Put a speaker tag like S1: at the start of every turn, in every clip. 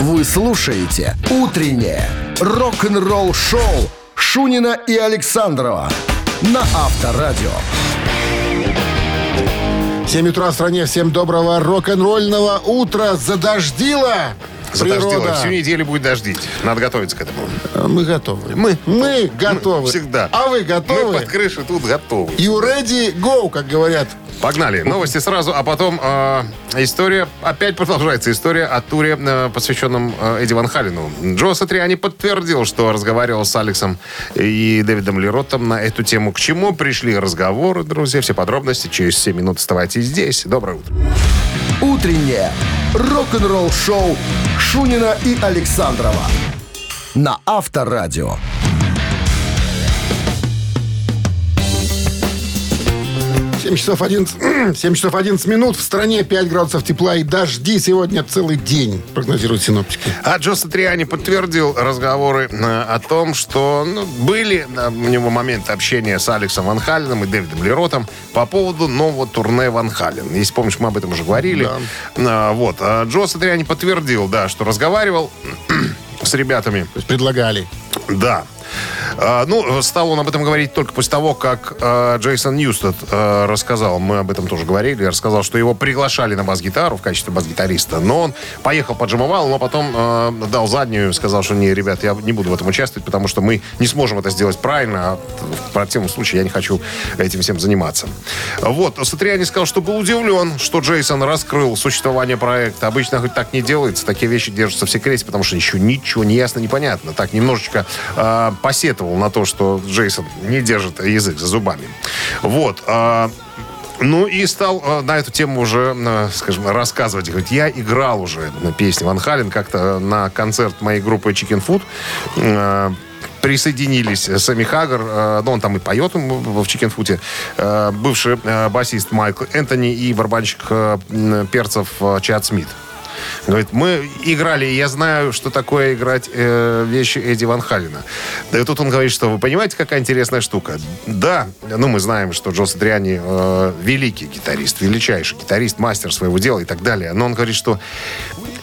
S1: Вы слушаете «Утреннее рок-н-ролл-шоу» Шунина и Александрова на Авторадио.
S2: 7 утра в стране. Всем доброго рок-н-ролльного утра. Задождило.
S3: Задождило.
S2: Природа.
S3: Всю неделю будет дождить. Надо готовиться к этому.
S2: А Мы готовы.
S3: Мы.
S2: Мы готовы.
S3: Всегда.
S2: А вы
S3: Мы
S2: готовы?
S3: под крышей тут готовы.
S2: You ready? Go, как говорят.
S3: Погнали. Новости сразу, а потом э, история, опять продолжается история о туре, э, посвященном э, Эдди Ван Халину. Джо Сатриани подтвердил, что разговаривал с Алексом и Дэвидом Леротом на эту тему. К чему пришли разговоры, друзья? Все подробности через 7 минут оставайтесь здесь. Доброе утро.
S1: «Утреннее рок-н-ролл-шоу» Шунина и Александрова на Авторадио.
S2: 7 часов 11, 7 часов 11 минут. В стране 5 градусов тепла и дожди сегодня целый день, прогнозируют синоптики.
S3: А Джо Сатриани подтвердил разговоры э, о том, что ну, были э, у него моменты общения с Алексом Ван Халленом и Дэвидом Леротом по поводу нового турне Ван Хален. Если помнишь, мы об этом уже говорили. А, вот. А Джо Сатриани подтвердил, да, что разговаривал с ребятами.
S2: То есть предлагали.
S3: Да. А, ну, стал он об этом говорить только после того, как э, Джейсон Ньюстед э, рассказал, мы об этом тоже говорили, рассказал, что его приглашали на бас-гитару в качестве бас-гитариста, но он поехал, поджимовал, но потом дал заднюю, сказал, что не, ребят, я не буду в этом участвовать, потому что мы не сможем это сделать правильно, а в противном случае я не хочу этим всем заниматься. Вот, Сатриани сказал, что был удивлен, что Джейсон раскрыл существование проекта. Обычно хоть так не делается, такие вещи держатся в секрете, потому что еще ничего не ясно, непонятно. Так немножечко посетовал на то, что Джейсон не держит язык за зубами. Вот. э, ну и стал э, на эту тему уже, э, скажем, рассказывать. Говорит, я играл уже на песне Ван Хален как-то на концерт моей группы Chicken Food. Присоединились Сами Хаггар, э, ну, он там и поет в Чикенфуте, э, бывший басист Майкл Энтони и барабанщик э, перцев э, Чад Смит. Говорит, мы играли, я знаю, что такое играть э, вещи Эдди Ван Халина. Да и тут он говорит, что вы понимаете, какая интересная штука? Да, ну мы знаем, что Джо Сатриани э, великий гитарист, величайший гитарист, мастер своего дела и так далее. Но он говорит, что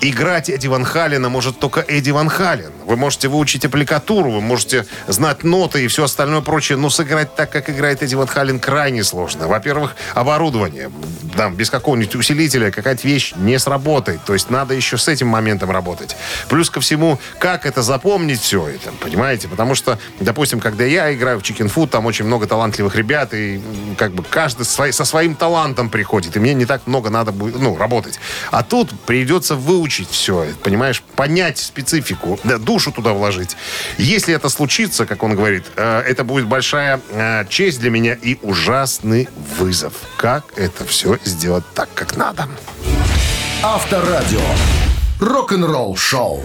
S3: играть Эдди Ван Халина может только Эдди Ван Хален. Вы можете выучить аппликатуру, вы можете знать ноты и все остальное прочее, но сыграть так, как играет Эдди Ван Хален, крайне сложно. Во-первых, оборудование. Там, без какого-нибудь усилителя какая-то вещь не сработает. То есть надо еще с этим моментом работать. Плюс ко всему, как это запомнить все это, понимаете? Потому что, допустим, когда я играю в Chicken Food, там очень много талантливых ребят, и как бы каждый со своим талантом приходит, и мне не так много надо будет, ну, работать. А тут придется выучить все, понимаешь, понять специфику, да, душу туда вложить. Если это случится, как он говорит, э, это будет большая э, честь для меня и ужасный вызов. Как это все сделать так, как надо?
S1: Авторадио. Рок-н-ролл-шоу.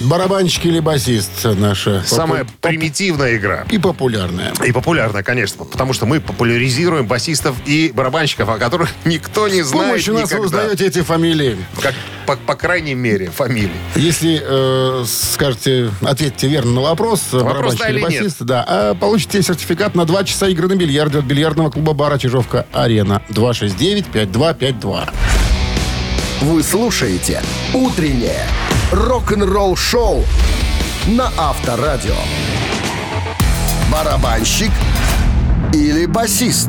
S2: Барабанщик или басист наша.
S3: Самая
S2: попу-
S3: примитивная игра.
S2: И популярная.
S3: И популярная, конечно, потому что мы популяризируем басистов и барабанщиков, о которых никто не
S2: С
S3: знает
S2: помощью нас вы
S3: никогда.
S2: узнаете эти фамилии.
S3: Как, по, по крайней мере, фамилии.
S2: Если э, скажете, ответьте верно на вопрос, барабанщик
S3: да
S2: или
S3: или нет?
S2: басист, да, а получите сертификат на 2 часа игры на бильярде от бильярдного клуба бара Чижовка-Арена. 269-5252.
S1: Вы слушаете «Утреннее рок-н-ролл-шоу» на Авторадио. Барабанщик или басист?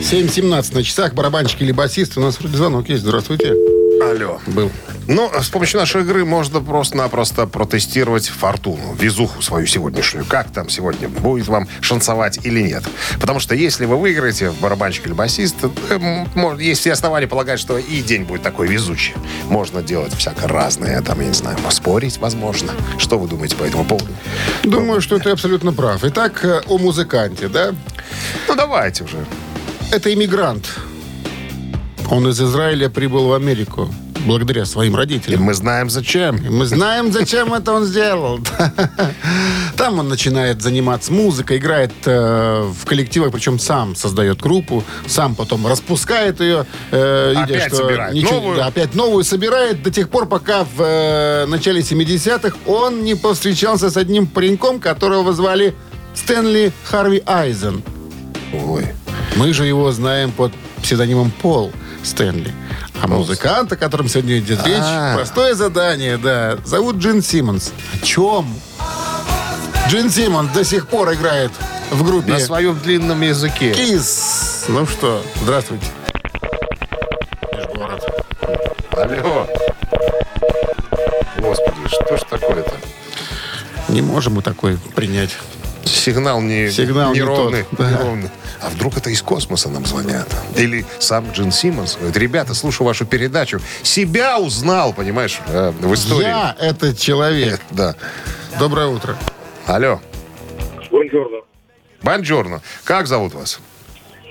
S2: 7.17 на часах, барабанщик или басист. У нас вроде звонок есть. Здравствуйте.
S3: Алло.
S2: Был.
S3: Ну, с помощью нашей игры можно просто-напросто протестировать фортуну, везуху свою сегодняшнюю. Как там сегодня, будет вам шансовать или нет. Потому что если вы выиграете в барабанщик или басист, э, есть все основания полагать, что и день будет такой везучий. Можно делать всякое разное, там, я не знаю, поспорить, возможно. Что вы думаете по этому поводу?
S2: Думаю, что ты абсолютно прав. Итак, э, о музыканте, да?
S3: Ну, давайте уже.
S2: Это иммигрант. Он из Израиля прибыл в Америку благодаря своим
S3: И
S2: родителям.
S3: мы знаем, зачем.
S2: И Мы знаем, зачем это он сделал. Там он начинает заниматься музыкой, играет э, в коллективах, причем сам создает группу, сам потом распускает ее, э, видя,
S3: Опять
S2: что
S3: собирает новую.
S2: опять новую собирает до тех пор, пока в э, начале 70-х он не повстречался с одним пареньком, которого звали Стэнли Харви Айзен.
S3: Ой.
S2: Мы же его знаем под псевдонимом Пол Стэнли. А музыкант, о котором сегодня идет речь,
S3: А.
S2: простое задание, да. Зовут Джин Симмонс. О чем? Джин Симмонс до сих пор играет в группе
S3: На своем длинном языке.
S2: Кис. Ну что, здравствуйте. Межгород.
S3: Алло. Господи, что ж такое-то?
S2: Не можем мы такой принять.
S3: Сигнал не
S2: Сигнал не
S3: неровный.
S2: тот, да.
S3: неровный. А вдруг это из космоса нам звонят? Или сам Джин Симмонс говорит, ребята, слушаю вашу передачу. Себя узнал, понимаешь, э, в истории.
S2: Я этот человек.
S3: Да.
S2: Доброе утро.
S3: Алло.
S4: Бонжорно.
S3: Бонджорно. Как зовут вас?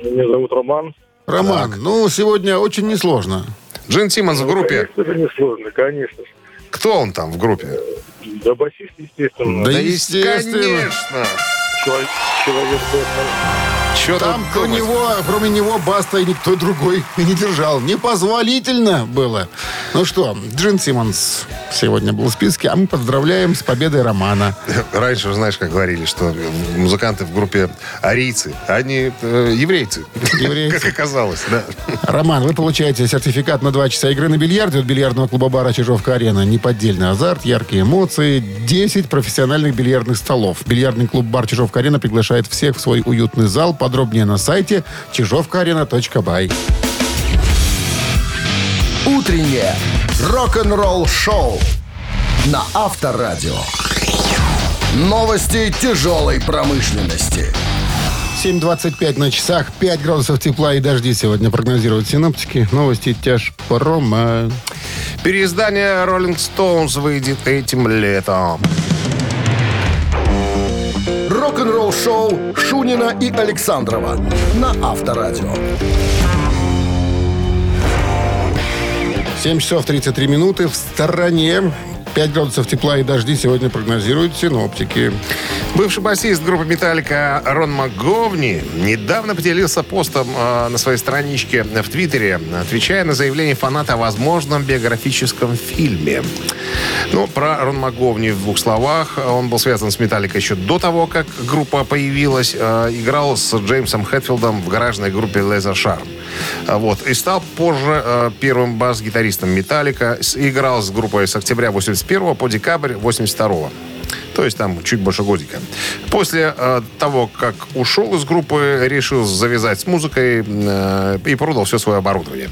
S4: Меня зовут Роман.
S2: Роман, ну, сегодня очень несложно.
S3: Джин Симмонс в группе.
S4: Конечно же, несложно, конечно. же.
S3: Кто он там в группе?
S4: Да, басист, естественно.
S2: Да
S3: есть,
S2: естественно.
S3: конечно.
S4: Человек, человек Бэтмен.
S3: Что
S2: Там
S3: думать?
S2: него, кроме него Баста и никто другой и не держал. Непозволительно было. Ну что, Джин Симмонс сегодня был в списке, а мы поздравляем с победой Романа.
S3: Раньше, знаешь, как говорили, что музыканты в группе арийцы, а они э, еврейцы.
S2: Еврейцы.
S3: Как оказалось, да.
S2: Роман, вы получаете сертификат на 2 часа игры на бильярде от бильярдного клуба бара «Чижовка-арена». Неподдельный азарт, яркие эмоции, 10 профессиональных бильярдных столов. Бильярдный клуб бар «Чижовка-арена» приглашает всех в свой уютный зал. Подробнее на сайте чижовкаарена.бай.
S1: Утреннее рок-н-ролл-шоу на Авторадио. Новости тяжелой промышленности.
S2: 7.25 на часах, 5 градусов тепла и дожди сегодня прогнозируют синоптики. Новости тяжпрома.
S3: Переиздание Rolling Stones выйдет этим летом.
S1: Рок-н-ролл-шоу Шунина и Александрова на Авторадио.
S2: 7 часов 33 минуты в стороне. 5 градусов тепла и дожди сегодня прогнозируют синоптики.
S3: Бывший басист группы «Металлика» Рон МакГовни недавно поделился постом э, на своей страничке в Твиттере, отвечая на заявление фаната о возможном биографическом фильме. Ну, про Рон МакГовни в двух словах. Он был связан с «Металликой» еще до того, как группа появилась. Э, играл с Джеймсом Хэтфилдом в гаражной группе «Лезер Шарм». А, Вот. И стал позже э, первым бас-гитаристом «Металлика». Играл с группой с октября 81 по декабрь 82 то есть там чуть больше годика. После э, того, как ушел из группы, решил завязать с музыкой э, и продал все свое оборудование.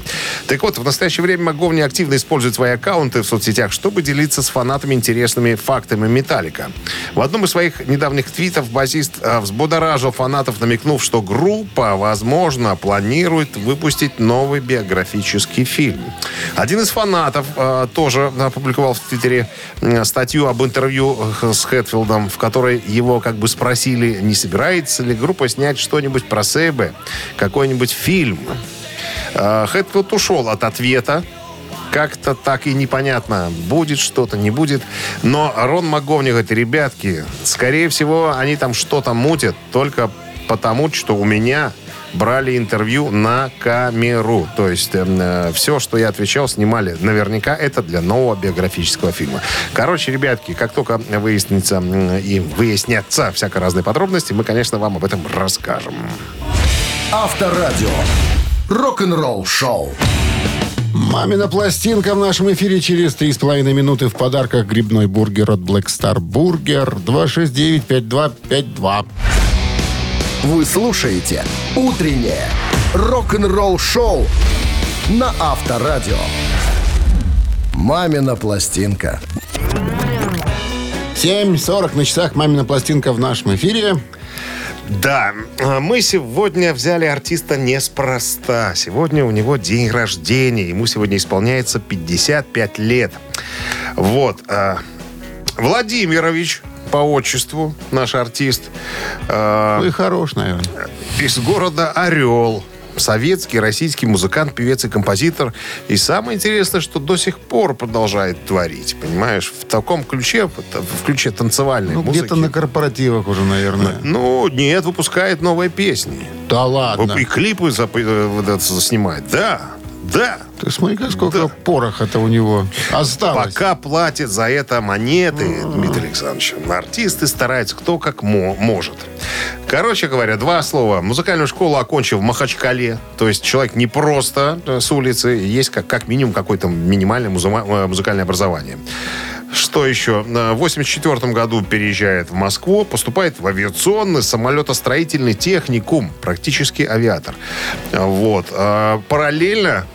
S3: Так вот, в настоящее время Маговни активно использует свои аккаунты в соцсетях, чтобы делиться с фанатами интересными фактами Металлика. В одном из своих недавних твитов басист э, взбудоражил фанатов, намекнув, что группа, возможно, планирует выпустить новый биографический фильм. Один из фанатов э, тоже опубликовал в Твиттере э, статью об интервью э, с Хэтфилдом, в которой его как бы спросили, не собирается ли группа снять что-нибудь про Сейбе, какой-нибудь фильм. Э, Хэтфилд ушел от ответа, как-то так и непонятно, будет что-то, не будет. Но Рон МакГовни говорит, ребятки, скорее всего, они там что-то мутят, только потому, что у меня брали интервью на камеру. То есть э, все, что я отвечал, снимали. Наверняка это для нового биографического фильма. Короче, ребятки, как только выяснится и выяснятся всяко разные подробности, мы, конечно, вам об этом расскажем.
S1: Авторадио. Рок-н-ролл-шоу.
S2: Мамина пластинка в нашем эфире через 3,5 минуты в подарках грибной бургер от Black Star Burger 269-5252.
S1: Вы слушаете «Утреннее рок-н-ролл-шоу» на Авторадио. «Мамина пластинка».
S2: 7.40 на часах «Мамина пластинка» в нашем эфире.
S3: Да, э, мы сегодня взяли артиста неспроста. Сегодня у него день рождения. Ему сегодня исполняется 55 лет. Вот. э, Владимирович по отчеству, наш артист, э,
S2: Ну и хорош, наверное.
S3: из города Орел. Советский, российский музыкант, певец и композитор. И самое интересное, что до сих пор продолжает творить. Понимаешь, в таком ключе, в ключе танцевальной
S2: Ну,
S3: музыки.
S2: где-то на корпоративах уже, наверное.
S3: Ну, нет, выпускает новые песни.
S2: Да ладно.
S3: И клипы зап- э, снимает. Да, да.
S2: Ты смотри, сколько пороха-то у него осталось.
S3: Пока платят за это монеты, Дмитрий Александрович, артисты стараются кто как мо- может. Короче говоря, два слова. Музыкальную школу окончил в Махачкале. То есть человек не просто э, с улицы. Есть как, как минимум какое-то минимальное музыма- э, музыкальное образование. Что еще? В 1984 году переезжает в Москву, поступает в авиационный самолетостроительный техникум, практически авиатор. Вот. Параллельно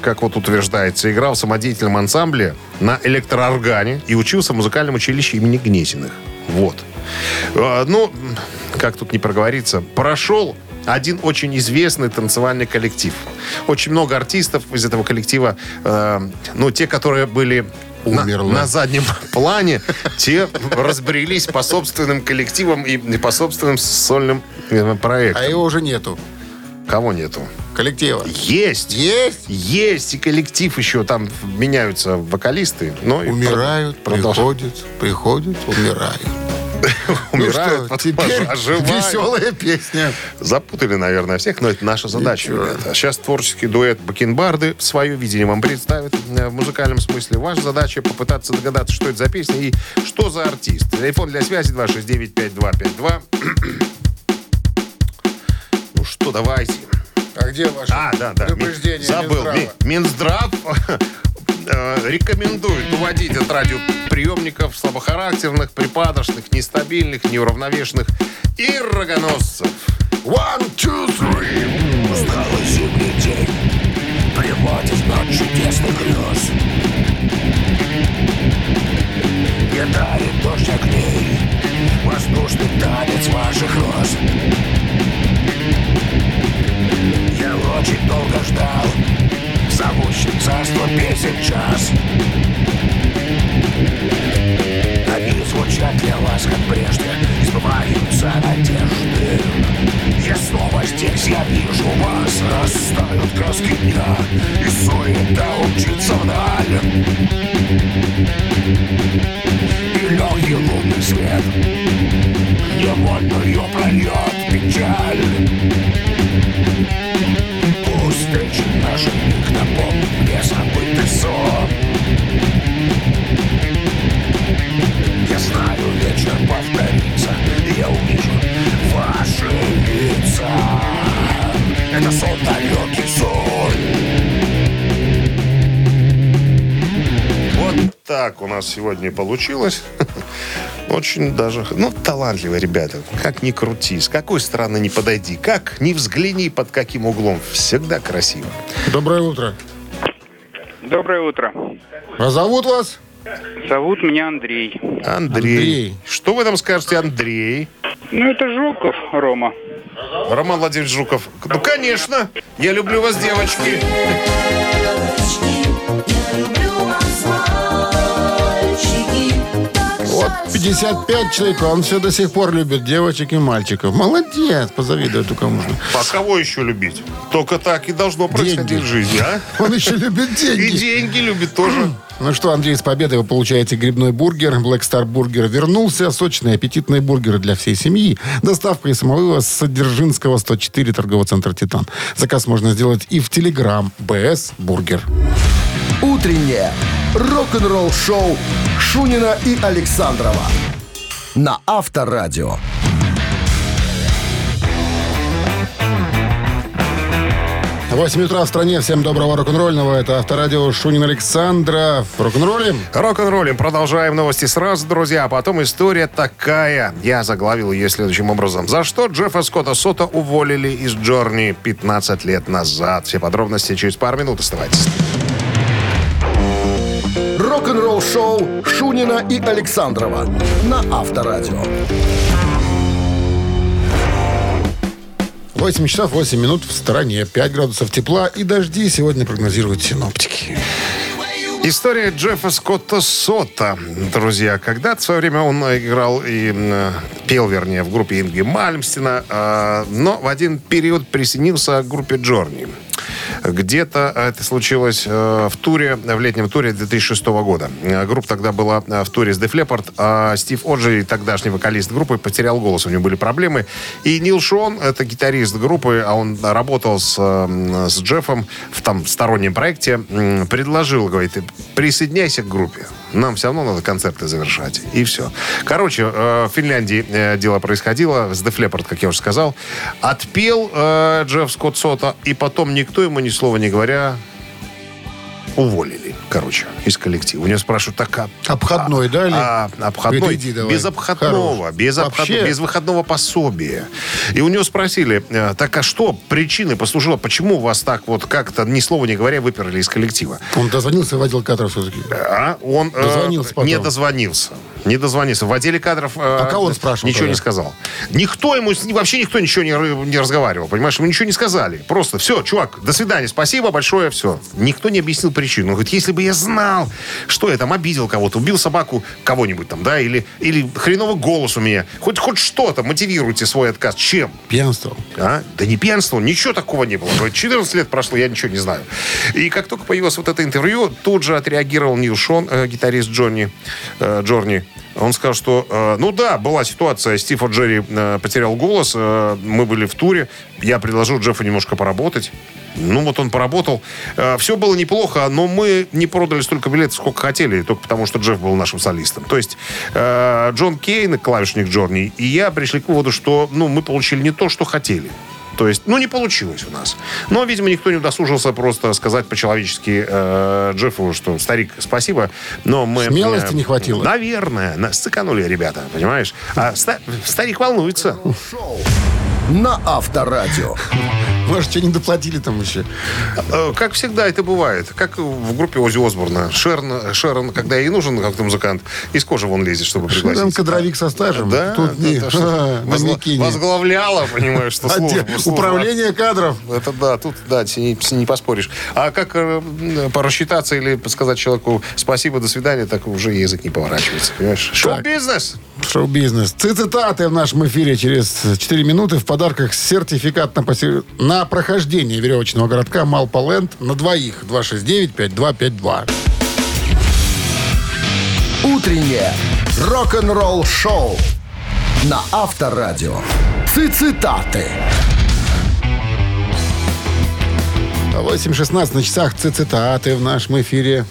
S3: как вот утверждается, играл в самодеятельном ансамбле на электрооргане и учился в музыкальном училище имени Гнесиных. Вот. А, Ну, как тут не проговориться, прошел один очень известный танцевальный коллектив. Очень много артистов из этого коллектива, э, ну, те, которые были на, на заднем плане, те разбрелись по собственным коллективам и по собственным сольным э, проектам.
S2: А его уже нету.
S3: Кого нету?
S2: Коллектива.
S3: Есть!
S2: Есть?
S3: Есть, и коллектив еще, там меняются вокалисты. Но
S2: Умирают, приходят, приходят, умирают.
S3: Умирают,
S2: ну теперь веселая песня.
S3: Запутали, наверное, всех, но это наша задача. Ребята. Сейчас творческий дуэт Бакенбарды свое видение вам представит э, в музыкальном смысле. Ваша задача попытаться догадаться, что это за песня и что за артист. Телефон для связи 269-5252. Ну что, давайте.
S2: А где ваше
S3: А, да, да.
S2: предупреждение
S3: Забыл.
S2: Минздрава?
S3: Ми- Минздрав э, рекомендует уводить от радиоприемников слабохарактерных, припадочных, нестабильных, неуравновешенных и рогоносцев.
S2: One, two, three.
S5: Усталый зимний день Приводит ночь чудесных грез Не дарит дождь огней Воздушный танец ваших роз очень долго ждал. Зовущий царство песен час. Они звучат для вас, как прежде. Сбываются надежды Я снова здесь, я вижу вас. Растают краски дня И суета умчится вдаль И легкий лунный свет. Невольную прольет печаль. Пусть встречи наших них напомнит мне забытый сон знаю, вечер повторится и Я увижу ваши лица Это сон, далекий сон
S3: Вот так у нас сегодня получилось. Очень даже, ну, талантливые ребята. Как ни крути, с какой стороны не подойди, как ни взгляни под каким углом. Всегда красиво.
S2: Доброе утро.
S6: Доброе утро.
S2: А зовут вас?
S6: Зовут меня Андрей.
S3: Андрей.
S2: Андрей.
S3: Что вы там скажете, Андрей?
S6: Ну, это Жуков, Рома.
S3: Роман Владимирович Жуков. Ну, конечно. Я люблю вас, девочки.
S2: 55 человек, а он все до сих пор любит девочек и мальчиков. Молодец, позавидовать только можно.
S3: А кого еще любить? Только так и должно происходить
S2: Деньги.
S3: в жизни, а?
S2: Он еще любит
S3: И
S2: деньги.
S3: деньги любит тоже.
S2: Ну что, Андрей, с победой вы получаете грибной бургер. Black Star Бургер вернулся. Сочные, аппетитные бургеры для всей семьи. Доставка и самовывоз с Дзержинского 104 торгового центра «Титан». Заказ можно сделать и в Телеграм БС Бургер.
S1: Утреннее рок-н-ролл-шоу Шунина и Александрова на Авторадио.
S2: Восемь утра в стране. Всем доброго рок-н-ролльного. Это Авторадио Шунин Александров. Рок-н-роллим?
S3: Рок-н-роллим. Продолжаем новости сразу, друзья. А потом история такая. Я заглавил ее следующим образом. За что Джеффа Скотта Сота уволили из Джорни 15 лет назад? Все подробности через пару минут. Оставайтесь.
S1: Рок-н-ролл-шоу Шунина и Александрова на Авторадио.
S2: 8 часов 8 минут в стороне. 5 градусов тепла и дожди сегодня прогнозируют синоптики.
S3: История Джеффа Скотта Сота, друзья. Когда-то в свое время он играл и пел, вернее, в группе Инги Мальмстина, а, но в один период присоединился к группе Джорни. Где-то это случилось э, в туре, в летнем туре 2006 года. Э, Группа тогда была э, в туре с Def Leppard, а Стив Оджери, тогдашний вокалист группы, потерял голос, у него были проблемы. И Нил Шон, это гитарист группы, а он работал с, с Джеффом в там стороннем проекте, предложил, говорит, присоединяйся к группе. Нам все равно надо концерты завершать. И все. Короче, э, в Финляндии э, дело происходило. С Leppard, как я уже сказал. Отпел э, Джефф Скотт Сота. И потом никто ему ни слова не говоря уволили, короче, из коллектива. У него спрашивают, так а...
S2: Обходной дали?
S3: А, обходной?
S2: Иди давай.
S3: без обходного,
S2: Хорош.
S3: без, обход-
S2: Вообще?
S3: без выходного пособия. И у него спросили, э, так а что причиной послужило, почему вас так вот как-то, ни слова не говоря, выперли из коллектива?
S2: Он дозвонился в отдел кадров все-таки.
S3: А он э,
S2: Дозвонился потом.
S3: не дозвонился. Не дозвонился. В отделе кадров э,
S2: А кого он спрашивал
S3: ничего
S2: тогда?
S3: не сказал. Никто ему, вообще никто ничего не, не разговаривал. Понимаешь, ему ничего не сказали. Просто все, чувак, до свидания, спасибо большое, все. Никто не объяснил причину. Он говорит, если бы я знал, что я там обидел кого-то, убил собаку кого-нибудь там, да, или, или хреновый голос у меня, хоть, хоть что-то, мотивируйте свой отказ. Чем?
S2: Пьянство.
S3: А? Да не пьянство, ничего такого не было. Говорит, 14 лет прошло, я ничего не знаю. И как только появилось вот это интервью, тут же отреагировал Нил Шон, э, гитарист Джонни, э, Джорни. Он сказал, что, э, ну да, была ситуация, Стив Джерри э, потерял голос, э, мы были в туре, я предложил Джеффу немножко поработать. Ну, вот он поработал. все было неплохо, но мы не продали столько билетов, сколько хотели, только потому, что Джефф был нашим солистом. То есть э, Джон Кейн, клавишник Джорни, и я пришли к выводу, что ну, мы получили не то, что хотели. То есть, ну, не получилось у нас. Но, видимо, никто не удосужился просто сказать по-человечески э, Джеффу, что, старик, спасибо, но мы...
S2: Смелости не хватило.
S3: Наверное. Нас сэканули ребята, понимаешь? А ста- старик волнуется.
S1: На Авторадио.
S2: Может, что не доплатили там еще.
S3: Э, Как всегда это бывает. Как в группе Ози Осборна. Шерон, Шерон, когда ей нужен как-то музыкант, из кожи вон лезет, чтобы пригласить.
S2: Там кадровик со стажем.
S3: Да,
S2: Тут не, на
S3: возгла- возглавляла, понимаешь, что служба.
S2: Управление кадров.
S3: Это да, тут да, не поспоришь. А как э, порасчитаться или сказать человеку спасибо, до свидания, так уже язык не поворачивается, понимаешь? Шоу-бизнес!
S2: Шоу-бизнес. Цитаты в нашем эфире через 4 минуты. В подарках сертификат на, на прохождение веревочного городка Малполенд на двоих. 269-5252.
S1: Утреннее рок-н-ролл-шоу на Авторадио. Цитаты.
S2: 8.16 на часах цитаты в нашем эфире.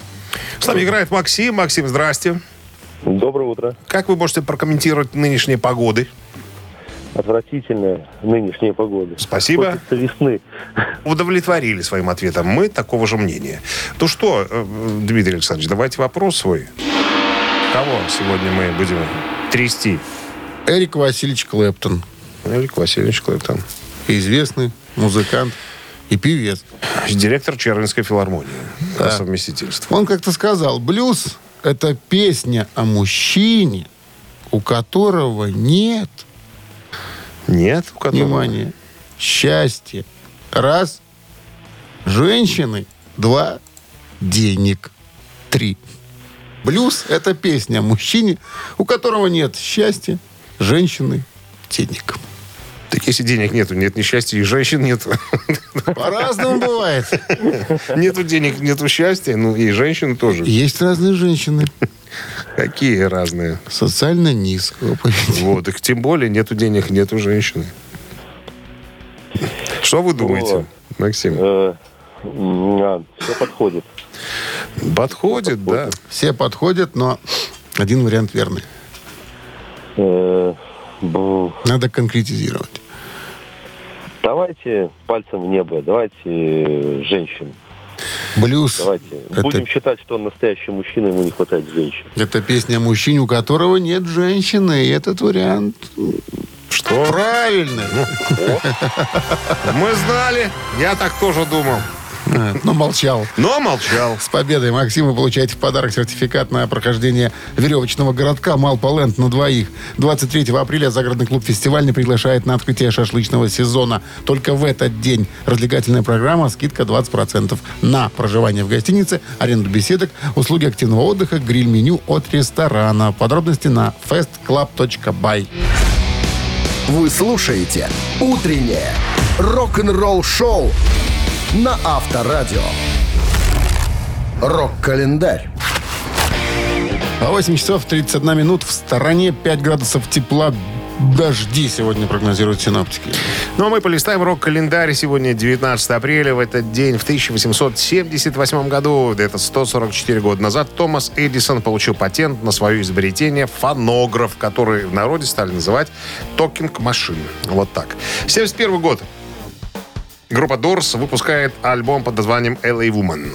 S3: С нами играет Максим. Максим, здрасте.
S4: Доброе утро.
S3: Как вы можете прокомментировать нынешние погоды?
S4: Отвратительная нынешняя погода.
S3: Спасибо.
S4: Хочется весны.
S3: Удовлетворили своим ответом. Мы такого же мнения. То что, э, Дмитрий Александрович, давайте вопрос свой. Кого сегодня мы будем трясти?
S2: Эрик Васильевич Клэптон.
S3: Эрик Васильевич Клэптон.
S2: Известный музыкант и певец.
S3: Директор Червинской филармонии. По совместительству.
S2: Он как-то сказал, блюз – это песня о мужчине, у которого нет,
S3: Нет? у которого?
S2: внимания, счастья. Раз. Женщины. Два. Денег. Три. Блюз – это песня о мужчине, у которого нет счастья, женщины, денег.
S3: Так если денег нету, нет несчастья, и женщин нету.
S2: По-разному бывает.
S3: Нету денег, нету счастья, ну и женщины тоже.
S2: Есть разные женщины
S3: Какие разные.
S2: социально низкого поведения.
S3: Вот, их тем более нету денег, нету женщины. Что вы думаете, Максим?
S4: Э, все подходит.
S3: Подходит, да.
S2: Все подходят, но один вариант верный.
S4: Э, бу.
S2: Надо конкретизировать.
S4: Давайте пальцем в небо, давайте э, женщин.
S2: Блюз
S4: Давайте.
S2: Это-
S4: Будем считать, что он настоящий мужчина, ему не хватает женщин.
S2: – это песня о мужчине, у которого нет женщины. И этот вариант
S3: Что?
S2: правильный.
S3: Мы знали. Я так тоже думал.
S2: А, Но молчал.
S3: Но молчал.
S2: С победой, Максим, вы получаете в подарок сертификат на прохождение веревочного городка Малполенд на двоих. 23 апреля загородный клуб «Фестивальный» приглашает на открытие шашлычного сезона. Только в этот день развлекательная программа, скидка 20% на проживание в гостинице, аренду беседок, услуги активного отдыха, гриль-меню от ресторана. Подробности на festclub.by.
S1: Вы слушаете «Утреннее рок-н-ролл-шоу» на Авторадио. Рок-календарь.
S2: А 8 часов 31 минут в стороне 5 градусов тепла дожди сегодня прогнозируют синоптики.
S3: Ну а мы полистаем рок-календарь. Сегодня 19 апреля. В этот день, в 1878 году, это 144 года назад, Томас Эдисон получил патент на свое изобретение фонограф, который в народе стали называть токинг-машин. Вот так. 71 год. Группа Doors выпускает альбом под названием LA Woman.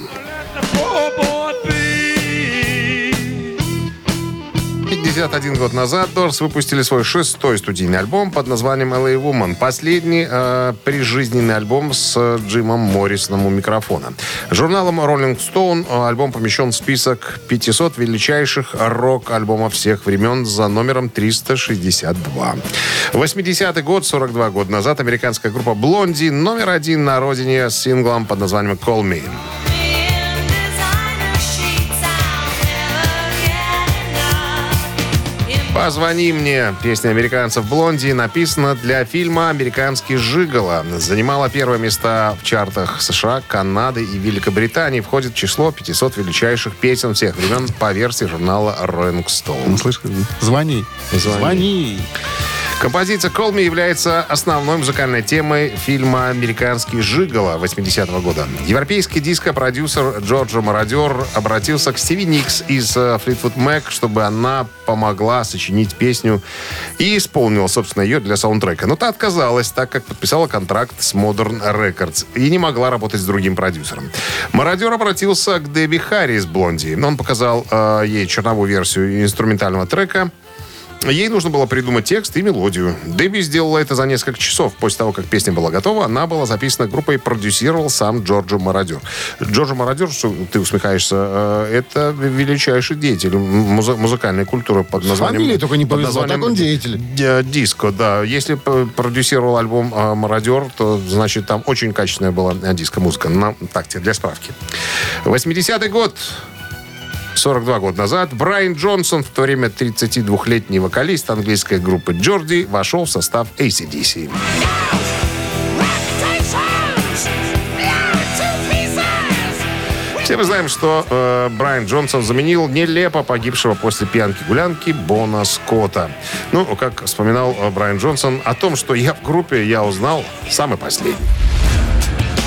S3: 51 год назад Doors выпустили свой шестой студийный альбом под названием LA Woman. Последний э, прижизненный альбом с Джимом Моррисоном у микрофона. Журналом Rolling Stone альбом помещен в список 500 величайших рок-альбомов всех времен за номером 362. 80-й год, 42 года назад, американская группа Блонди номер один на родине с синглом под названием Call Me. «Позвони мне». Песня американцев «Блонди» написана для фильма «Американский жиголо». Занимала первые места в чартах США, Канады и Великобритании. Входит в число 500 величайших песен всех времен по версии журнала Rolling Stone.
S2: Слышь, звони.
S3: Звони.
S2: Звони.
S3: Композиция «Call Me» является основной музыкальной темой фильма «Американский жиголо» 80-го года. Европейский диско-продюсер Джорджо Мародер обратился к Стиви Никс из э, Fleetwood Mac, чтобы она помогла сочинить песню и исполнила, собственно, ее для саундтрека. Но та отказалась, так как подписала контракт с Modern Records и не могла работать с другим продюсером. Мародер обратился к Дебби Харри из «Блонди». Он показал э, ей черновую версию инструментального трека, Ей нужно было придумать текст и мелодию. Дебби сделала это за несколько часов. После того, как песня была готова, она была записана группой и продюсировал сам Джорджо Мародер. Джорджо Мародер, что ты усмехаешься, э, это величайший деятель музы- музыкальной культуры под названием...
S2: фамилией только не повезло, так он деятель.
S3: Д- Диско, да. Если продюсировал альбом э, Мародер, то, значит, там очень качественная была э, диско-музыка. На, так, тебе для справки. 80-й год. 42 года назад Брайан Джонсон, в то время 32-летний вокалист английской группы Джорди, вошел в состав ACDC. Все мы знаем, что э, Брайан Джонсон заменил нелепо погибшего после пьянки-гулянки Бона Скотта. Ну, как вспоминал э, Брайан Джонсон, о том, что я в группе, я узнал самый последний.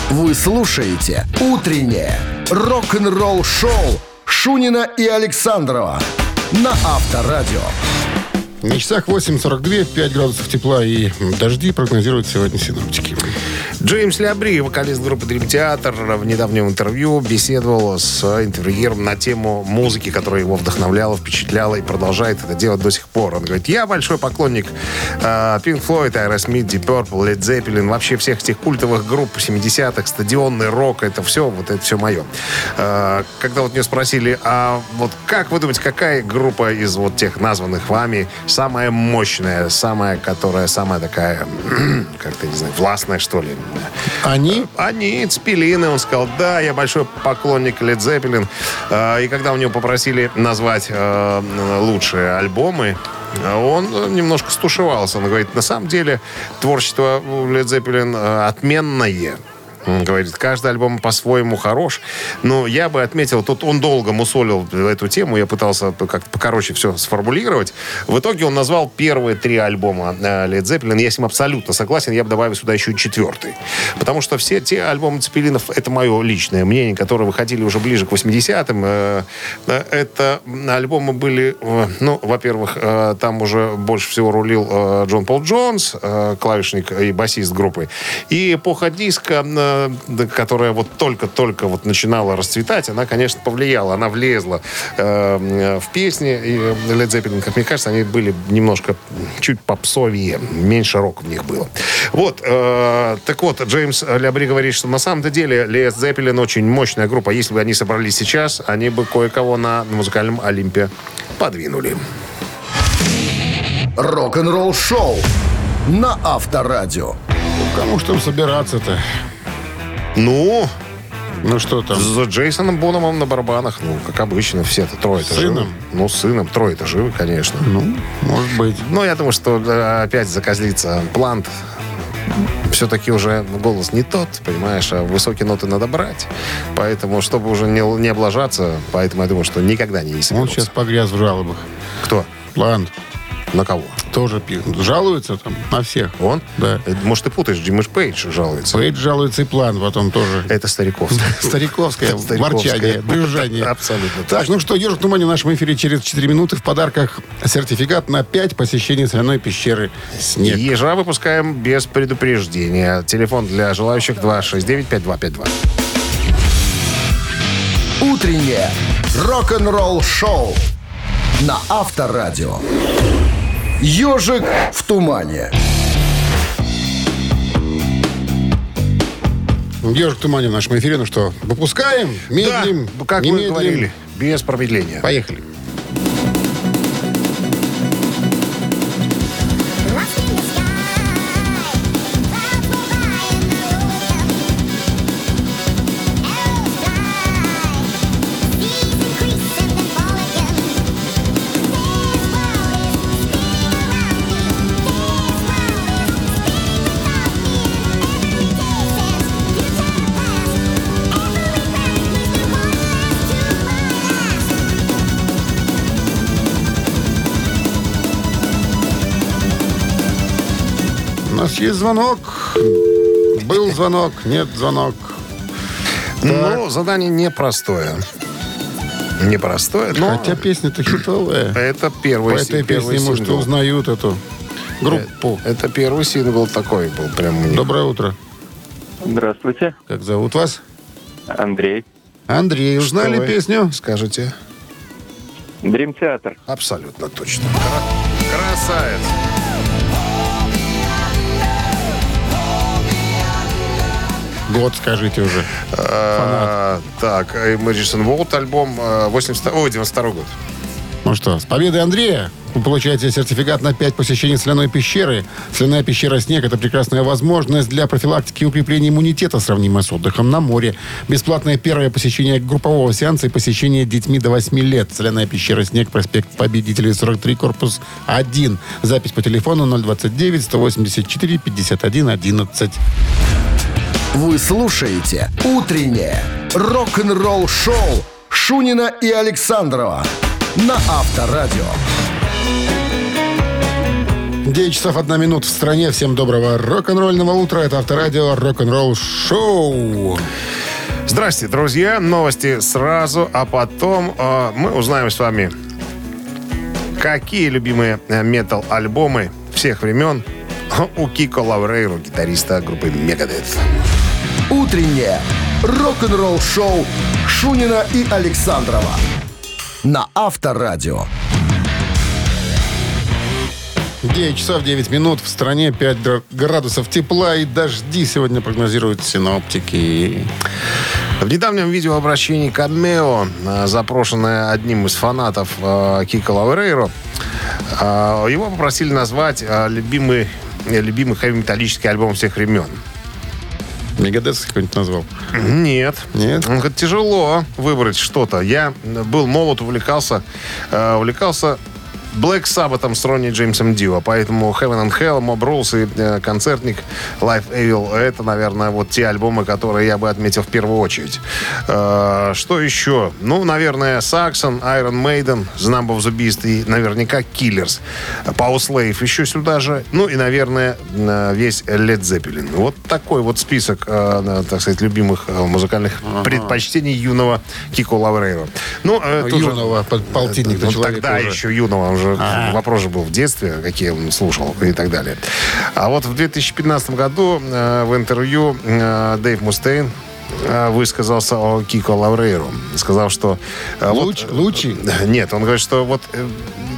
S1: Вы слушаете «Утреннее рок-н-ролл-шоу» Шунина и Александрова на Авторадио.
S2: На часах 8.42, 5 градусов тепла и дожди прогнозируют сегодня синоптики.
S3: Джеймс Лябри, вокалист группы Dream Theater, в недавнем интервью беседовал с интервьюером на тему музыки, которая его вдохновляла, впечатляла и продолжает это делать до сих пор. Он говорит, я большой поклонник э, Pink Floyd, Aerosmith, Deep Purple, Led Zeppelin, вообще всех этих культовых групп 70-х, стадионный рок, это все, вот это все мое. Э, когда вот мне спросили, а вот как вы думаете, какая группа из вот тех названных вами самая мощная, самая, которая самая такая, как-то, не знаю, властная, что ли?
S2: Они?
S3: Они, Цпилины, он сказал, да, я большой поклонник Led Zeppelin. Э, И когда у него попросили назвать э, лучшие альбомы, он немножко стушевался. Он говорит, на самом деле творчество Led Zeppelin э, отменное. Говорит, каждый альбом по-своему хорош. Но я бы отметил, тут он долго мусолил эту тему, я пытался как-то покороче все сформулировать. В итоге он назвал первые три альбома э, Led Zeppelin. Я с ним абсолютно согласен, я бы добавил сюда еще четвертый. Потому что все те альбомы Цепелинов, это мое личное мнение, которые выходили уже ближе к 80-м. э, э, Это альбомы были, ну, во-первых, там уже больше всего рулил Джон Пол Джонс, клавишник и басист группы. И эпоха диска, которая вот только-только вот начинала расцветать, она, конечно, повлияла. Она влезла э, в песни. И Led Zeppelin, как мне кажется, они были немножко чуть попсовее. Меньше рока в них было. Вот. э, так вот, Джеймс Лябри говорит, что на самом-то деле Led Zeppelin очень мощная группа. Если бы они собрались сейчас, они бы кое-кого на музыкальном Олимпе подвинули.
S1: Рок-н-ролл-шоу на Авторадио.
S2: Кому ж там собираться-то?
S3: Ну,
S2: Ну что там?
S3: За Джейсоном Бономом на барабанах, ну, как обычно, все-то трое-то
S2: Сыном?
S3: живы. Ну, сыном, трое-то живы, конечно.
S2: Ну, может быть.
S3: Но я думаю, что э, опять закозлится плант. Все-таки уже голос не тот, понимаешь, а высокие ноты надо брать. Поэтому, чтобы уже не, не облажаться, поэтому я думаю, что никогда не
S2: Он
S3: соберутся.
S2: сейчас погряз в жалобах.
S3: Кто?
S2: План.
S3: На кого?
S2: Тоже жалуется там на всех.
S3: Он?
S2: Да.
S3: Может, ты путаешь, Димыш Пейдж жалуется.
S2: Пейдж жалуется и план потом тоже.
S3: Это.
S2: Стариковское
S3: Стариковское.
S2: ворчание, брюзжание.
S3: Абсолютно
S2: Так, ну что, ежик внимание в нашем эфире через 4 минуты в подарках сертификат на 5 посещений соляной пещеры «Снег».
S3: Ежа выпускаем без предупреждения. Телефон для желающих 269-5252.
S1: Утреннее рок-н-ролл-шоу на Авторадио. «Ежик в тумане».
S2: Ежик в тумане в нашем эфире. Ну что, выпускаем, медлим,
S3: Да, как мы
S2: медлим.
S3: говорили, без промедления.
S2: Поехали. Есть звонок. Был звонок, нет звонок.
S3: Ну, задание непростое. Непростое, но
S2: Хотя песня-то хитовая.
S3: это
S2: По
S3: первый,
S2: этой
S3: первый
S2: песне, может, узнают эту группу.
S3: Это первый сингл такой был прям.
S2: Доброе утро.
S6: Здравствуйте,
S2: Как зовут вас?
S6: Андрей.
S2: Андрей, узнали песню?
S3: Скажите.
S6: Дрим Театр.
S3: Абсолютно точно. Кра- Красавец.
S2: Год скажите уже.
S3: А, Так, Emergency Волт альбом э, 80, ой, 92 год.
S2: Ну что, с победой Андрея вы получаете сертификат на 5 посещений соляной пещеры. Соляная пещера «Снег» — это прекрасная возможность для профилактики и укрепления иммунитета, сравнимая с отдыхом на море. Бесплатное первое посещение группового сеанса и посещение детьми до 8 лет. Соляная пещера «Снег», проспект Победителей, 43, корпус 1. Запись по телефону 029-184-51-11.
S1: Вы слушаете «Утреннее рок-н-ролл-шоу» Шунина и Александрова на Авторадио.
S2: 9 часов 1 минут в стране. Всем доброго рок-н-ролльного утра. Это Авторадио рок-н-ролл шоу.
S3: Здрасте, друзья. Новости сразу, а потом э, мы узнаем с вами, какие любимые э, метал-альбомы всех времен у Кико Лаврейру, гитариста группы Megadeth.
S1: Утреннее рок-н-ролл-шоу Шунина и Александрова на Авторадио.
S2: 9 часов 9 минут. В стране 5 гра- градусов тепла и дожди сегодня прогнозируют синоптики.
S3: В недавнем видеообращении Камео, э, запрошенное одним из фанатов э, Кика Лаврейро, э, его попросили назвать любимый, э, любимый хэви-металлический альбом всех времен.
S2: Мегадес какой-нибудь назвал.
S3: Нет.
S2: Нет?
S3: Он говорит, тяжело выбрать что-то. Я был молод, увлекался, э, увлекался Black Sabbath с Ронни Джеймсом Дио, поэтому Heaven and Hell, Mob Rules и э, концертник Life Evil это, наверное, вот те альбомы, которые я бы отметил в первую очередь. Э, что еще? Ну, наверное, Saxon, Iron Maiden, Number of the Beast и наверняка Killers, Power Slave еще сюда же. Ну и, наверное, э, весь Led Zeppelin. Вот такой вот список, э, так сказать, любимых э, музыкальных предпочтений юного Кико Лаврейро. Ну, э, же-
S2: Юного под- полтинника
S3: ну,
S2: человека
S3: тогда
S2: уже.
S3: еще юного, он же вопрос же был в детстве, какие он слушал и так далее. А вот в 2015 году э, в интервью э, Дэйв Мустейн высказался о Кико Лаврейру. Сказал, что... вот-
S2: Луч- Лучи?
S3: Нет, он говорит, что вот э,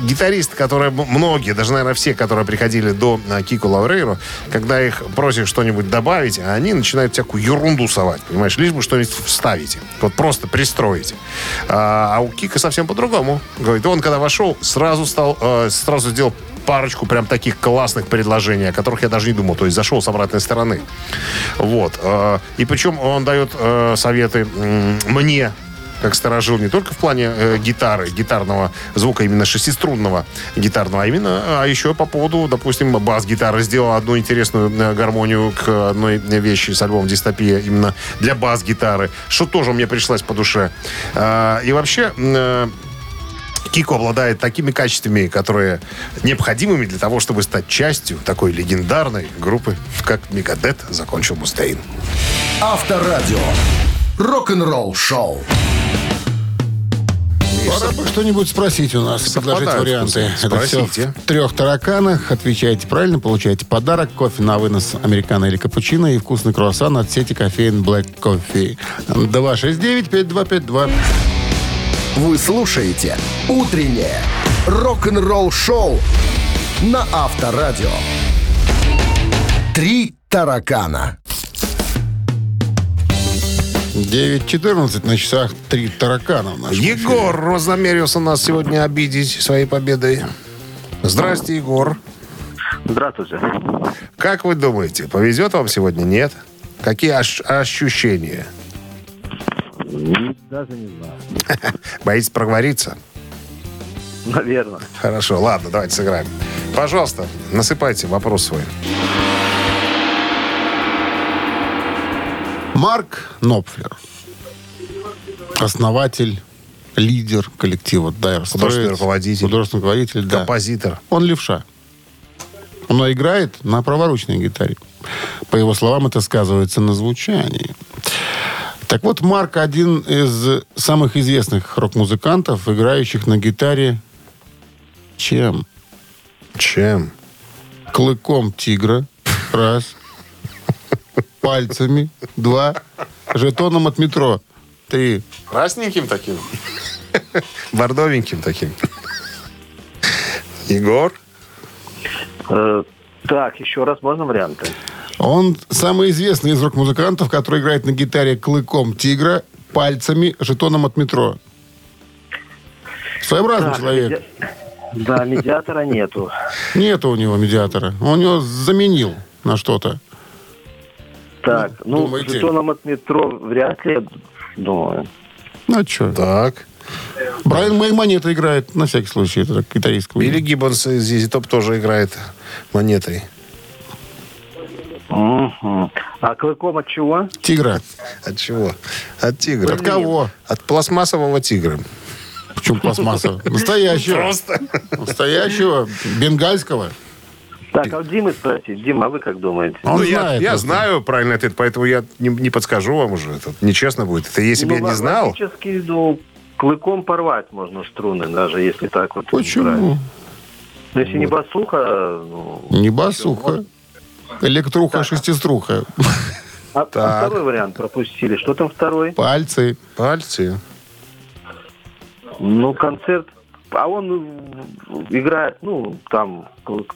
S3: гитаристы, которые, многие, даже, наверное, все, которые приходили до э, Кико Лаврейру, когда их просишь что-нибудь добавить, они начинают всякую ерунду совать, понимаешь, лишь бы что-нибудь вставить. Вот просто пристроить. А, а у Кика совсем по-другому. Говорит, он когда вошел, сразу стал, э, сразу сделал парочку прям таких классных предложений, о которых я даже не думал. То есть зашел с обратной стороны. Вот. э, И причем он дает э, советы мне, как сторожил не только в плане э, гитары, гитарного звука, именно шестиструнного гитарного, а именно, а еще по поводу, допустим, бас-гитары. Сделал одну интересную э, гармонию к одной вещи с альбомом «Дистопия» именно для бас-гитары, что тоже мне пришлось по душе. А, И вообще, э, Кико обладает такими качествами, которые необходимыми для того, чтобы стать частью такой легендарной группы, как Мегадет закончил Мустейн.
S1: Авторадио. Рок-н-ролл шоу.
S2: Пора бы что-нибудь спросить у нас, предложить
S3: Совпадают
S2: варианты.
S3: вкусы.
S2: Это все
S3: Спросите.
S2: в трех тараканах. Отвечаете правильно, получаете подарок, кофе на вынос американо или капучино и вкусный круассан от сети кофеин Black Coffee. 269-5252.
S1: Вы слушаете «Утреннее рок-н-ролл шоу» на Авторадио. Три таракана.
S2: 9.14 на часах три таракана в нашем эфире.
S3: Егор вознамерился нас сегодня обидеть своей победой. Здрасте, Егор.
S6: Здравствуйте.
S3: Как вы думаете, повезет вам сегодня? Нет? Какие ощ- ощущения?
S6: Даже не знаю.
S3: Боитесь проговориться?
S6: Наверное.
S3: Хорошо, ладно, давайте сыграем. Пожалуйста, насыпайте вопрос свой.
S2: Марк Нопфлер. Основатель, лидер коллектива Dire.
S3: Художественный руководитель.
S2: Художественный руководитель, да.
S3: Композитор.
S2: Он левша. Он играет на праворучной гитаре. По его словам, это сказывается на звучании. Так вот, Марк один из самых известных рок-музыкантов, играющих на гитаре чем?
S3: Чем?
S2: Клыком тигра. Раз. Пальцами. Два. Жетоном от метро. Три.
S3: Красненьким таким? Бордовеньким таким? Егор?
S6: Э, так, еще раз можно варианты?
S2: Он самый известный из рок-музыкантов, который играет на гитаре клыком тигра, пальцами, жетоном от метро. Своеобразный
S6: Так,
S2: человек.
S6: меди- Да, медиатора нету.
S2: Нету у него медиатора. Он его заменил на что-то.
S6: Так, ну,
S2: Думаете?
S6: жетоном от метро вряд ли, думаю.
S2: Ну, что?
S3: Так.
S2: Брайан Мэй монета играет, на всякий случай, это так, гитаристка.
S3: Билли Гиббонс из Зизи Топ тоже играет монетой.
S6: А клыком от чего?
S2: Тигра.
S3: От чего? От тигра.
S2: От кого?
S3: От пластмассового тигра.
S2: Почему пластмасса? Настоящего.
S3: Просто.
S2: Настоящего, бенгальского.
S6: Так, а у Димы спросить. Дима, а вы как думаете?
S2: Он
S3: ну, я,
S2: знает
S3: я
S2: просто.
S3: знаю правильный ответ, поэтому я не, не подскажу вам уже. Это нечестно будет. Это если бы я не знал.
S6: Ну, клыком порвать можно струны, даже если так вот.
S2: Почему?
S6: Ну, если не басуха, ну...
S2: Не Электруха, шестиструха.
S6: А, а второй вариант пропустили. Что там второй?
S2: Пальцы.
S3: Пальцы.
S6: Ну, концерт. А он э, играет, ну, там,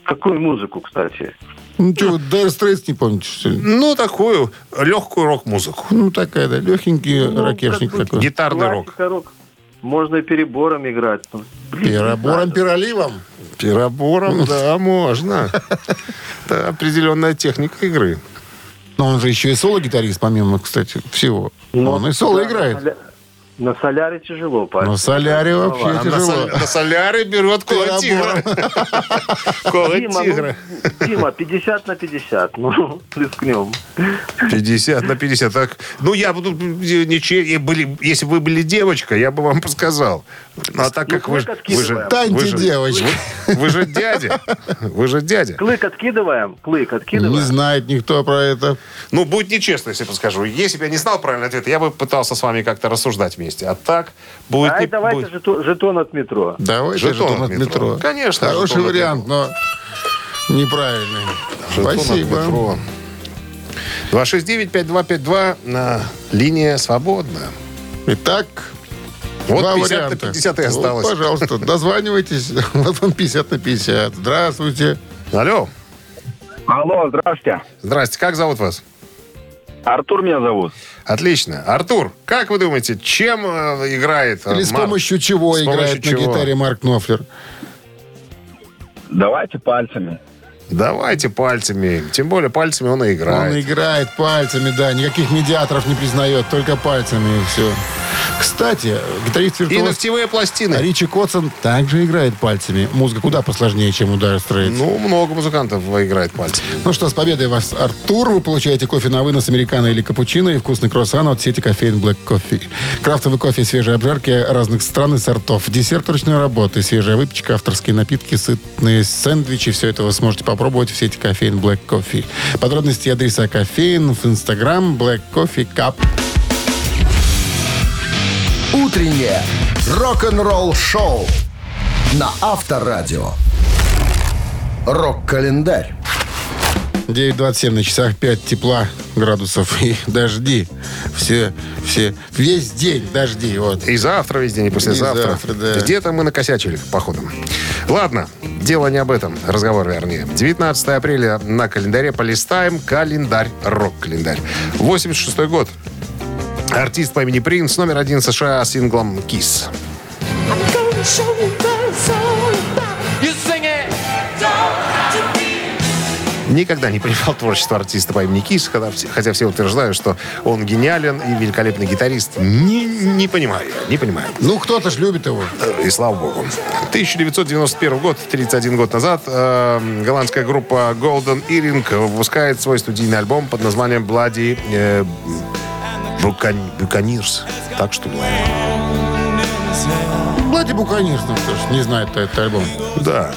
S6: какую музыку, кстати?
S2: Ну, что, Dire Straits не помните, что ли?
S3: Ну, такую легкую рок-музыку.
S2: Ну, такая, да, легенький
S6: Ну,
S2: ракешник такой.
S3: Гитарный рок.
S6: Рок. Можно и перебором играть. Ну, блин,
S2: Перебором, переливом.
S3: Пиробором, да, можно. Это определенная техника игры.
S2: Но он же еще и соло-гитарист, помимо, кстати, всего.
S6: ну,
S2: он и соло
S6: да,
S2: играет.
S6: На, соля- на соляре тяжело, парень.
S2: На соляре вообще
S3: А
S2: тяжело.
S3: на соляре берет кола тигра. Кола
S6: Дима,
S3: тигра.
S6: ну, Дима, 50 на 50. Ну, рискнем.
S3: 50 на 50. Так, ну, я буду... были- Если бы вы были девочка, я бы вам подсказал. Ну, а так
S6: Ну,
S3: как вы, вы же...
S2: Таньте,
S3: вы же-
S2: девочка.
S3: Вы, вы же дядя. Вы же дядя.
S6: Клык откидываем? Клык откидываем?
S2: Не знает никто про это.
S3: Ну, будет нечестно, если подскажу. Если бы я не знал правильный ответ, я бы пытался с вами как-то рассуждать вместе. А так будет...
S6: Ай,
S3: не-
S6: давайте
S3: будет-
S6: жетон, жетон от метро.
S2: Давайте
S3: Жетон
S2: жетон
S3: от
S2: от
S3: метро.
S2: метро.
S3: Конечно,
S2: Хороший
S3: от
S2: вариант, но неправильный.
S3: Жетон от
S2: Спасибо.
S3: метро. 269-5252. На линия свободна.
S2: Итак,
S3: Вот
S2: два
S3: 50 на
S2: варианта.
S3: 50 и
S2: Вот,
S3: осталось.
S2: пожалуйста, дозванивайтесь. Вот вам 50 на 50. Здравствуйте.
S3: Алло.
S6: Алло, здравствуйте.
S3: Здрасте, как зовут вас?
S6: Артур меня зовут.
S3: Отлично. Артур, как вы думаете, чем э, играет э,
S2: Или с помощью чего
S3: С
S2: играет
S3: помощью
S2: на
S3: чего?
S2: гитаре Марк Нофлер?
S6: Давайте пальцами.
S3: Давайте пальцами. Тем более пальцами он и играет.
S2: Он играет пальцами, да. Никаких медиаторов не признает, только пальцами и все. Кстати, гитарист
S3: И
S2: виртуоз
S3: ногтевые пластины.
S2: Ричи Котсон также играет пальцами. Музыка куда посложнее, чем у Dire Straits.
S3: Ну, много музыкантов играет пальцами.
S2: Ну что, с победой вас, Артур. Вы получаете кофе на вынос, американо или капучино и вкусный круассан от сети кофеин Black Coffee. Крафтовый кофе, свежие обжарки разных стран и сортов. Десерт ручной работы, свежая выпечка, авторские напитки, сытные сэндвичи. Все это вы сможете попробовать в сети кофеин Black Coffee. Подробности и адреса кофеин в Инстаграм Black Coffee Cup.
S1: Утреннее рок-н-ролл-шоу на Авторадио. Рок-календарь.
S2: 9.27 на часах 5 тепла градусов и дожди. Все, все, весь день дожди. Вот.
S3: И завтра весь день, и послезавтра.
S2: И завтра, да.
S3: Где-то мы накосячили, походу. Ладно, дело не об этом. Разговор, вернее. 19 апреля на календаре полистаем календарь, рок-календарь. 86 год. Артист по имени Принц, номер один США с синглом «Kiss». Никогда не понимал творчество артиста по имени Кис, хотя, все- утверждают, что он гениален и великолепный гитарист. Не, не понимаю, не понимаю.
S2: Ну, кто-то ж любит его.
S3: И слава богу. 1991 год, 31 год назад, э, голландская группа Golden Earring выпускает свой студийный альбом под названием Bloody э, Buccan- Buccaneers. Так что ли?
S2: Блади Буканир, ну кто ж не знает этот альбом.
S3: Да.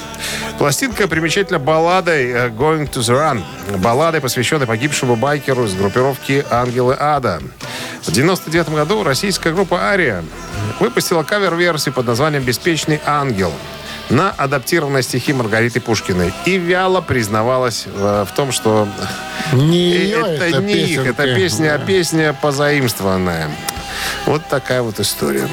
S3: Пластинка примечательна балладой э, «Going to the Run». Балладой, посвященной погибшему байкеру из группировки «Ангелы Ада». В 99 году российская группа «Ария» выпустила кавер-версию под названием «Беспечный ангел» на адаптированные стихи Маргариты Пушкиной и вяло признавалась э, в том, что
S2: Не
S3: это
S2: эта
S3: не их,
S2: песенка.
S3: это песня, а песня позаимствованная. Вот такая вот история.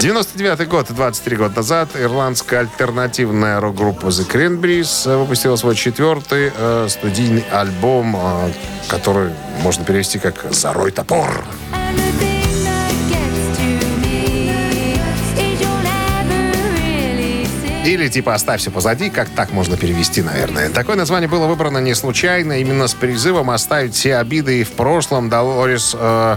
S3: 99 год, 23 года назад, ирландская альтернативная рок-группа The Cranberries э, выпустила свой четвертый э, студийный альбом, э, который можно перевести как «Зарой топор». Или типа «Оставь все позади», как так можно перевести, наверное. Такое название было выбрано не случайно. Именно с призывом оставить все обиды в прошлом Долорес э,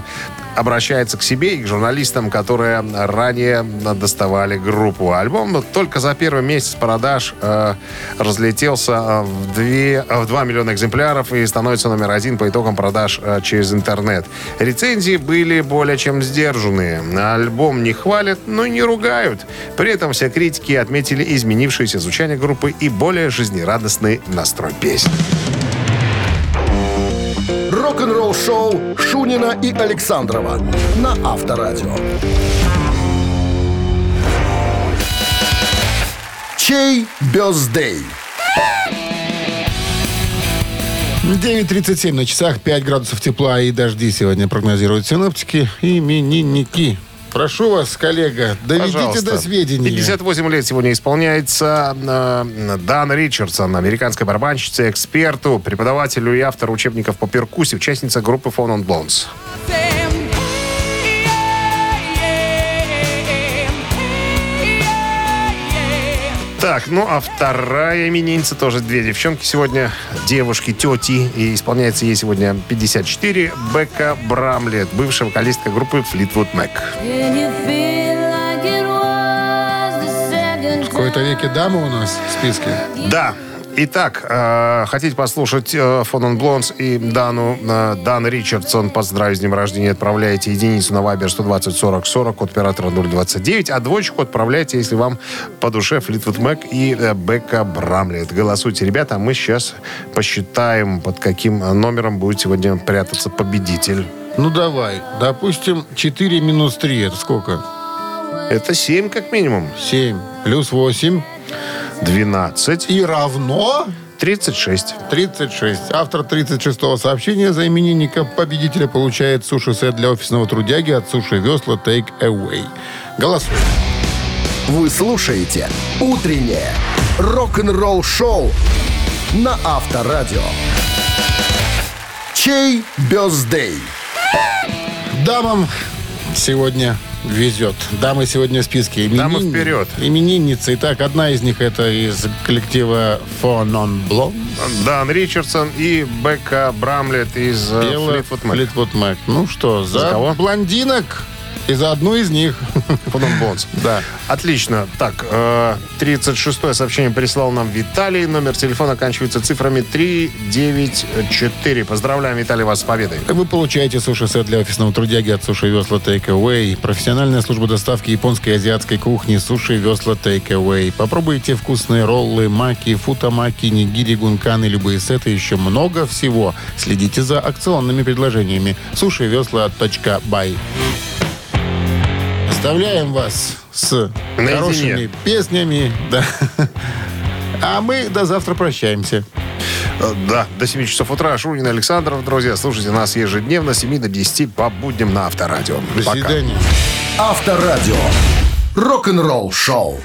S3: обращается к себе и к журналистам, которые ранее доставали группу. Альбом только за первый месяц продаж э, разлетелся э, в, две, э, в 2 миллиона экземпляров и становится номер один по итогам продаж э, через интернет. Рецензии были более чем сдержанные. Альбом не хвалят, но и не ругают. При этом все критики отметили изменившееся звучание группы и более жизнерадостный настрой песен.
S1: Рок-н-ролл-шоу Шунина и Александрова на Авторадио. Чей бездей?
S2: 9.37 на часах, 5 градусов тепла и дожди сегодня прогнозируют синоптики. Именинники. Прошу вас, коллега, доведите
S3: Пожалуйста.
S2: до сведения.
S3: 58 лет сегодня исполняется э, Дан Ричардсон, американской барабанщице, эксперту, преподавателю и автору учебников по перкуссии, участница группы Phone on Blondes. Так, ну а вторая именинница, тоже две девчонки сегодня, девушки, тети, и исполняется ей сегодня 54, Бека Брамлет, бывшая вокалистка группы Fleetwood Mac.
S2: В какой-то веке дамы у нас в списке.
S3: Да. Итак, э, хотите послушать э, Фон Блонс и Дану, э, Дан Ричардсон, поздравить с днем рождения, отправляйте единицу на Вайбер 120 40 40 код оператора 029, а двоечку отправляйте, если вам по душе Флитвуд Мэк и э, Бека Брамлет. Голосуйте, ребята, а мы сейчас посчитаем, под каким номером будет сегодня прятаться победитель.
S2: Ну, давай. Допустим, 4 минус 3. Это сколько?
S3: Это 7 как минимум.
S2: 7 плюс 8
S3: 12.
S2: и равно
S3: 36.
S2: 36. Автор 36-го сообщения за именинника победителя получает суши-сет для офисного трудяги от Суши Весла Take Away. Голосуй.
S1: Вы слушаете «Утреннее рок-н-ролл-шоу» на Авторадио. Чей бездей?
S2: Дамам сегодня везет. Дамы сегодня в списке.
S3: Дамы
S2: Именин-
S3: вперед.
S2: Именинницы. Итак, одна из них это из коллектива Non Blonde.
S3: Дан Ричардсон и Бекка Брамлет из э.
S2: Fleetwood Mac. Ну что, за,
S3: За кого?
S2: блондинок и за одну из них.
S3: Фонон Бонс.
S2: Да.
S3: Отлично. Так, э, 36-е сообщение прислал нам Виталий. Номер телефона оканчивается цифрами 394. Поздравляем, Виталий, вас с победой.
S2: Вы получаете суши-сет для офисного трудяги от Суши Весла Take Away. Профессиональная служба доставки японской и азиатской кухни Суши Весла Take Away. Попробуйте вкусные роллы, маки, футамаки, нигири, гунканы, любые сеты, еще много всего. Следите за акционными предложениями. Суши Весла .бай. Оставляем вас с
S3: Наедине.
S2: хорошими песнями. Да. А мы до завтра прощаемся.
S3: Э, Да, до 7 часов утра. Шунин Александров, друзья. Слушайте нас ежедневно с 7 до 10 по будням на Авторадио.
S2: До
S3: Пока.
S2: свидания.
S1: Авторадио. Рок-н-ролл шоу.